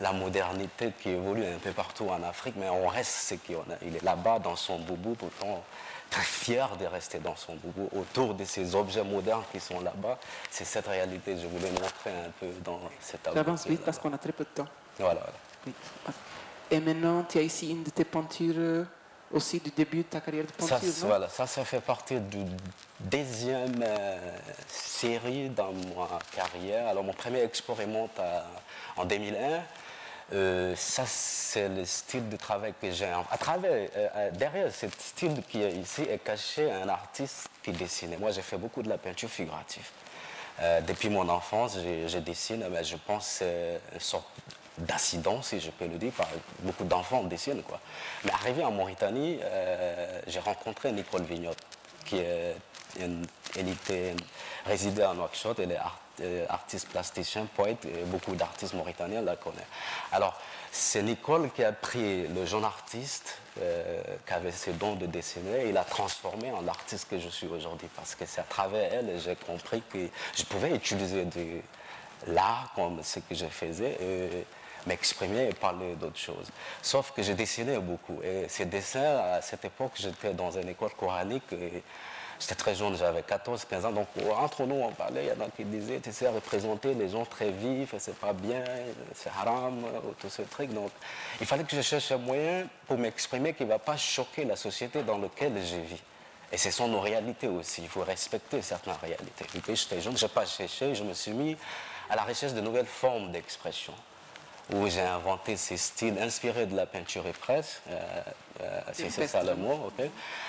la modernité qui évolue un peu partout en Afrique, mais on reste ce qu'on a. Il est là-bas dans son boubou, pourtant très fier de rester dans son boubou, autour de ces objets modernes qui sont là-bas. C'est cette réalité que je voulais montrer un peu dans cet album. J'avance vite parce qu'on a très peu de temps. Voilà. voilà. Oui. Et maintenant, tu as ici une de tes peintures euh, aussi du début de ta carrière de Ça, peinture, voilà, ça, ça fait partie du deuxième euh, série dans ma carrière. Alors, mon premier expo remonte à- en 2001. Euh, ça, c'est le style de travail que j'ai. À travers, euh, derrière ce style qui est ici, est caché un artiste qui dessinait. Moi, j'ai fait beaucoup de la peinture figurative. Depuis mon enfance, je, je dessine, mais je pense que c'est une sorte d'accident, si je peux le dire. Beaucoup d'enfants dessinent, quoi. Mais arrivé en Mauritanie, euh, j'ai rencontré Nicole Vignotte, qui est elle était résidée à Nouakchott, elle est euh, artiste plasticien, poète, et beaucoup d'artistes mauritaniens la connaissent. Alors, c'est Nicole qui a pris le jeune artiste euh, qui avait ses dons de dessiner et l'a transformé en l'artiste que je suis aujourd'hui. Parce que c'est à travers elle que j'ai compris que je pouvais utiliser de l'art comme ce que je faisais m'exprimer et parler d'autres choses. Sauf que je dessinais beaucoup. Et ces dessins, à cette époque, j'étais dans une école coranique et J'étais très jeune, j'avais 14, 15 ans. Donc, entre nous, on parlait. Il y en a qui disaient, tu sais, représenter les gens très vifs, c'est pas bien, c'est haram, tout ce truc. Donc, il fallait que je cherche un moyen pour m'exprimer qui ne va pas choquer la société dans laquelle je vis. Et ce sont nos réalités aussi. Il faut respecter certaines réalités. Et puis, j'étais jeune, je n'ai pas cherché, je me suis mis à la recherche de nouvelles formes d'expression où j'ai inventé ces styles inspirés de la peinture et presse, euh, euh, si c'est ça le mot.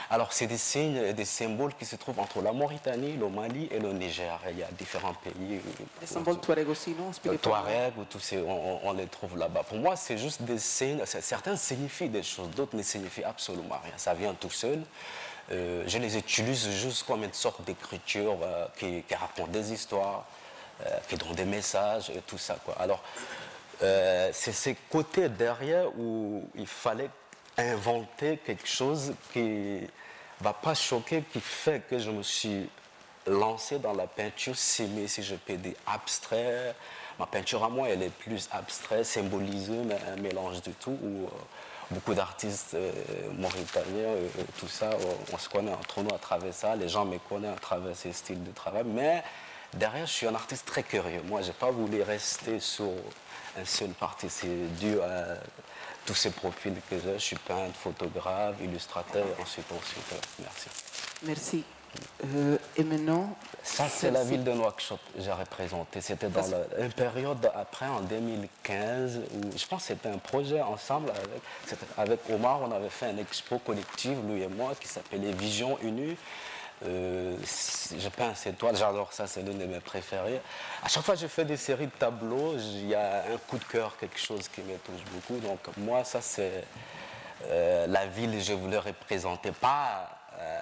Alors, c'est des signes et des symboles qui se trouvent entre la Mauritanie, le Mali et le Niger. Il y a différents pays. Les symboles Touareg aussi, non Le inspirés par- Touareg, ou tous ces, on, les trouve là-bas. Pour moi, c'est juste des signes. Certains signifient des choses, d'autres ne signifient absolument rien. Ça vient tout seul. Euh, je les utilise juste comme une sorte d'écriture euh, qui, qui raconte des histoires, euh, qui donne des messages et tout ça. Quoi. Alors, euh, c'est ces côtés derrière où il fallait inventer quelque chose qui ne va pas choquer, qui fait que je me suis lancé dans la peinture semi, si je peux dire, abstrait. Ma peinture à moi, elle est plus abstraite, symbolisée, mais un mélange de tout. Où, euh, beaucoup d'artistes euh, mauritaniens, euh, tout ça, on, se connaît entre nous à travers ça. Les gens me connaissent à travers ces styles de travail. Mais derrière, je suis un artiste très curieux. Moi, je n'ai pas voulu rester sur un seul parti. C'est dû à tous ces profils que j'ai. Je suis peintre, photographe, illustrateur, et ensuite, ensuite. Merci. Merci. Euh, et maintenant, Ça, c'est la ville de Nouakchott que j'ai représenté. C'était dans la- une période après, en 2015, où je pense que c'était un projet ensemble avec, avec Omar. On avait fait un expo collectif, lui et moi, qui s'appelait Vision Unie. Je peins ces toiles, j'adore ça, c'est l'une de mes préférées. À chaque fois que je fais des séries de tableaux, il y a un coup de cœur, quelque chose qui me touche beaucoup. Donc moi, ça c'est euh, la ville que je voulais représenter, pas euh,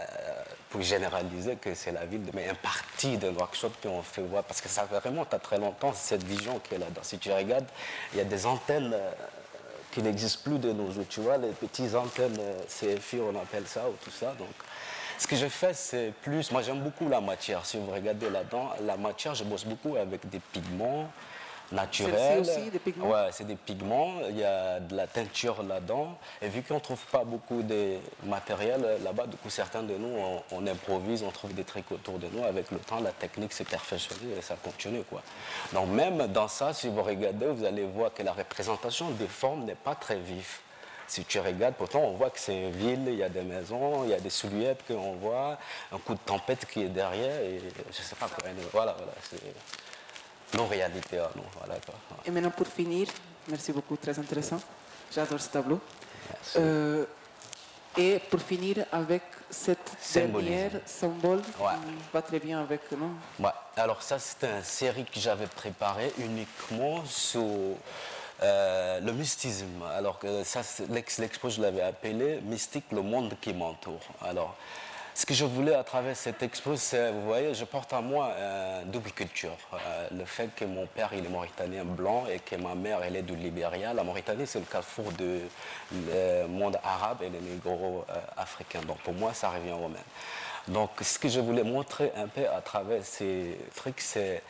pour généraliser que c'est la ville, mais un parti de Nouakchott qu'on fait voir, parce que ça remonte à très longtemps, cette vision qui est là-dedans. Si tu regardes, il y a des antennes euh, qui n'existent plus de nos jours, tu vois, les petites antennes CFI, on appelle ça, ou tout ça. Donc, ce que je fais, c'est plus. Moi, j'aime beaucoup la matière. Si vous regardez là-dedans, la matière, je bosse beaucoup avec des pigments naturels. Aussi, des pigments? Ouais, c'est des pigments. Il y a de la teinture là-dedans. Et vu qu'on ne trouve pas beaucoup de matériel là-bas, du coup, certains de nous, on, on improvise, on trouve des trucs autour de nous. Avec le temps, la technique s'est perfectionnée et ça continue. Quoi. Donc, même dans ça, si vous regardez, vous allez voir que la représentation des formes n'est pas très vive. Si tu regardes, pourtant, on voit que c'est une ville, il y a des maisons, il y a des silhouettes qu'on voit, un coup de tempête qui est derrière, et je ne sais pas quoi. Voilà, voilà, c'est nos réalités à nous. Voilà, quoi. et maintenant pour finir, merci beaucoup, très intéressant. J'adore ce tableau. Euh, et pour finir avec cette Symbolisme. dernière symbole Ouais. qui va très bien avec non? Ouais. Alors ça, c'était une série que j'avais préparée uniquement sur euh, le mystisme. Alors que ça, l'expo, je l'avais appelé Mystique, le monde qui m'entoure. Alors, ce que je voulais à travers cette expo, c'est, vous voyez, je porte en moi une double culture. Euh, le fait que mon père, il est mauritanien blanc et que ma mère, elle est du Libéria. La Mauritanie, c'est le carrefour du monde arabe et le négro-africain. Donc pour moi, ça revient au même. Donc ce que je voulais montrer un peu à travers ces trucs, c'est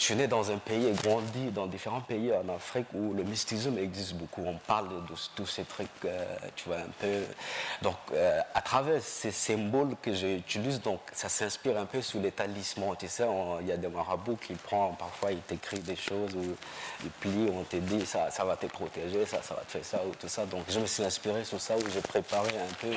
je suis né dans un pays et grandi dans différents pays en Afrique où le mysticisme existe beaucoup. On parle de tous ces trucs, euh, tu vois, un peu. Donc, euh, à travers ces symboles que j'utilise, donc, ça s'inspire un peu sur les talismans. Tu sais, il y a des marabouts qui prennent, parfois, ils t'écrivent des choses ou ils plient, on te dit, ça, ça va te protéger, ça, ça va te faire ça ou tout ça. Donc, je me suis inspiré sur ça où j'ai préparé un peu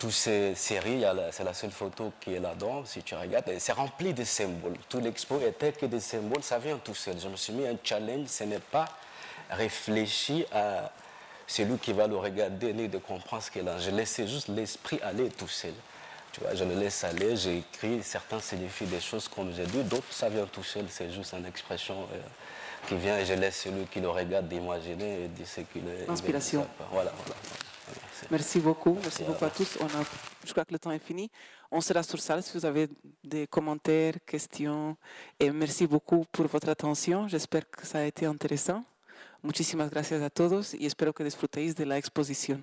toutes ces séries, c'est la seule photo qui est là-dedans, si tu regardes, c'est rempli de symboles. Tout l'expo était que des symboles, ça vient tout seul. Je me suis mis un challenge, ce n'est pas réfléchi à celui qui va le regarder ni de comprendre ce qu'il a. Je laissais juste l'esprit aller tout seul. Tu vois, je le laisse aller, j'ai écrit, certains signifient des choses comme j'ai dit, d'autres ça vient tout seul, c'est juste une expression euh, qui vient et je laisse celui qui le regarde d'imaginer et dire ce qu'il est. quoi. Voilà, voilà. Merci beaucoup, merci beaucoup à tous. Je crois que le temps est fini. On sera sur salle si vous avez des commentaires, questions. Et merci beaucoup pour votre attention. J'espère que ça a été intéressant. Muchísimas gracias a todos y espero que disfrutéis de la exposición.